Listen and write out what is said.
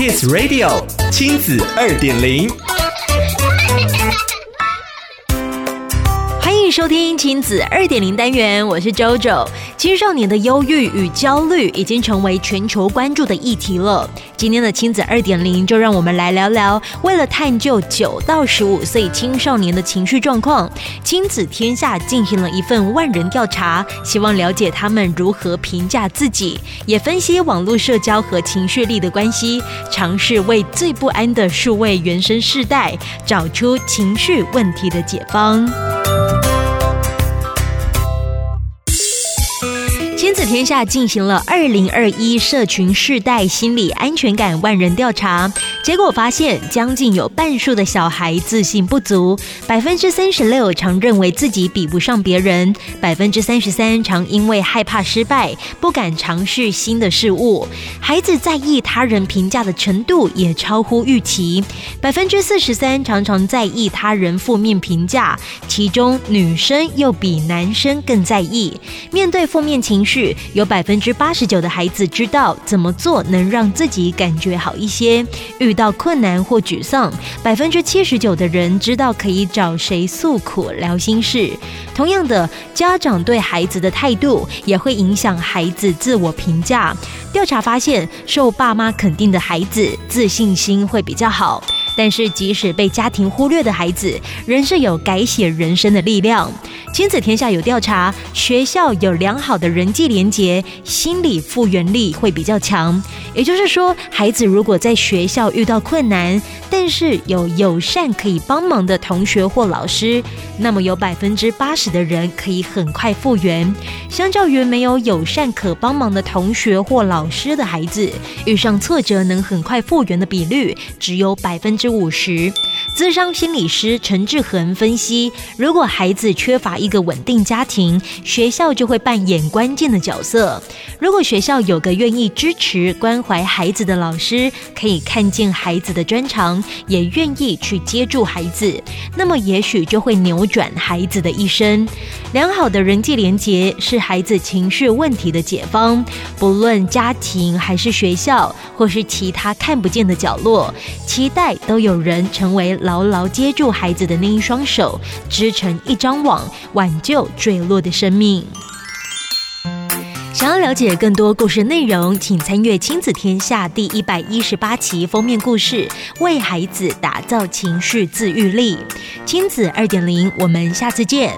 Kiss Radio 亲子二点零。收听亲子二点零单元，我是 JoJo。青少年的忧郁与焦虑已经成为全球关注的议题了。今天的亲子二点零，就让我们来聊聊，为了探究九到十五岁青少年的情绪状况，亲子天下进行了一份万人调查，希望了解他们如何评价自己，也分析网络社交和情绪力的关系，尝试为最不安的数位原生世代找出情绪问题的解方。天下进行了二零二一社群世代心理安全感万人调查，结果发现，将近有半数的小孩自信不足，百分之三十六常认为自己比不上别人，百分之三十三常因为害怕失败不敢尝试新的事物，孩子在意他人评价的程度也超乎预期，百分之四十三常常在意他人负面评价，其中女生又比男生更在意，面对负面情绪。有百分之八十九的孩子知道怎么做能让自己感觉好一些。遇到困难或沮丧，百分之七十九的人知道可以找谁诉苦、聊心事。同样的，家长对孩子的态度也会影响孩子自我评价。调查发现，受爸妈肯定的孩子自信心会比较好。但是，即使被家庭忽略的孩子，仍是有改写人生的力量。亲子天下有调查，学校有良好的人际连结，心理复原力会比较强。也就是说，孩子如果在学校遇到困难，但是有友善可以帮忙的同学或老师，那么有百分之八十的人可以很快复原。相较于没有友善可帮忙的同学或老师的孩子，遇上挫折能很快复原的比率只有百分之五十。咨商心理师陈志恒分析，如果孩子缺乏一个稳定家庭，学校就会扮演关键的角色。如果学校有个愿意支持、关怀孩子的老师，可以看见孩子的专长，也愿意去接住孩子，那么也许就会扭转孩子的一生。良好的人际连结是孩子情绪问题的解方，不论家庭还是学校，或是其他看不见的角落，期待都有人成为。牢牢接住孩子的那一双手，织成一张网，挽救坠落的生命。想要了解更多故事内容，请参阅《亲子天下》第一百一十八期封面故事：为孩子打造情绪自愈力。亲子二点零，我们下次见。